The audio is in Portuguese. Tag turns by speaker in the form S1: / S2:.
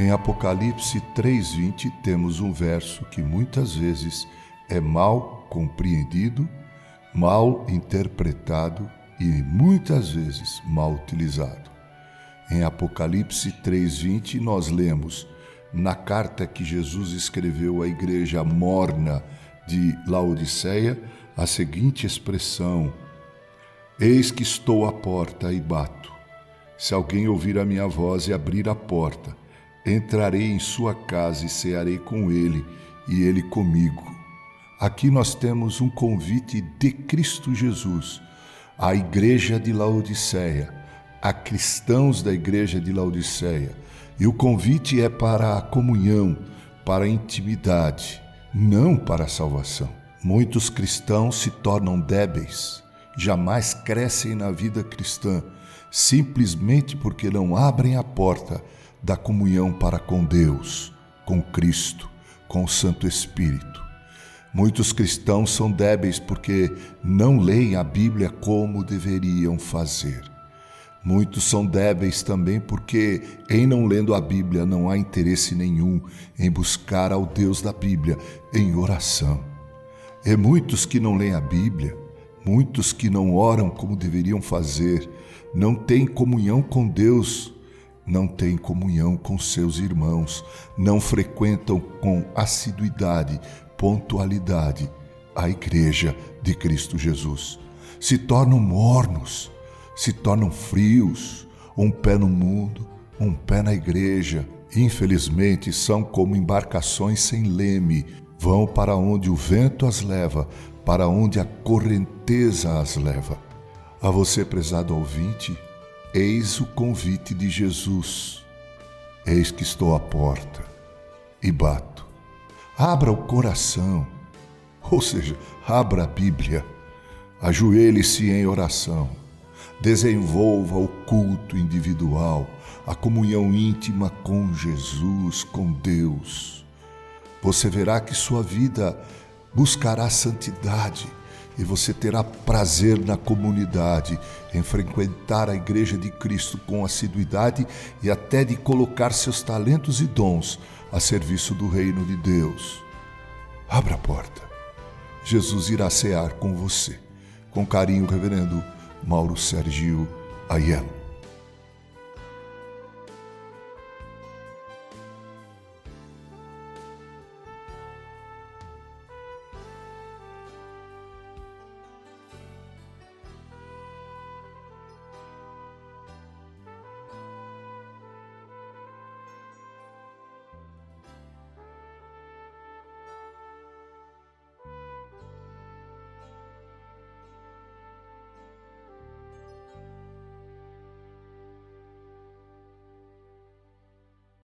S1: Em Apocalipse 3:20 temos um verso que muitas vezes é mal compreendido, mal interpretado e muitas vezes mal utilizado. Em Apocalipse 3:20 nós lemos na carta que Jesus escreveu à igreja morna de Laodiceia a seguinte expressão: Eis que estou à porta e bato. Se alguém ouvir a minha voz e abrir a porta, entrarei em sua casa e cearei com ele e ele comigo. Aqui nós temos um convite de Cristo Jesus à igreja de Laodiceia, a cristãos da igreja de Laodiceia. E o convite é para a comunhão, para a intimidade, não para a salvação. Muitos cristãos se tornam débeis, jamais crescem na vida cristã, simplesmente porque não abrem a porta da comunhão para com Deus, com Cristo, com o Santo Espírito. Muitos cristãos são débeis porque não leem a Bíblia como deveriam fazer. Muitos são débeis também porque, em não lendo a Bíblia, não há interesse nenhum em buscar ao Deus da Bíblia em oração. E muitos que não leem a Bíblia, muitos que não oram como deveriam fazer, não têm comunhão com Deus, não têm comunhão com seus irmãos, não frequentam com assiduidade, pontualidade a igreja de Cristo Jesus. Se tornam mornos se tornam frios, um pé no mundo, um pé na igreja. Infelizmente, são como embarcações sem leme, vão para onde o vento as leva, para onde a correnteza as leva. A você, prezado ouvinte, eis o convite de Jesus. Eis que estou à porta e bato. Abra o coração, ou seja, abra a Bíblia, ajoelhe-se em oração Desenvolva o culto individual, a comunhão íntima com Jesus, com Deus. Você verá que sua vida buscará santidade e você terá prazer na comunidade, em frequentar a Igreja de Cristo com assiduidade e até de colocar seus talentos e dons a serviço do reino de Deus. Abra a porta. Jesus irá cear com você. Com carinho, Reverendo Mauro Sergio Aiello.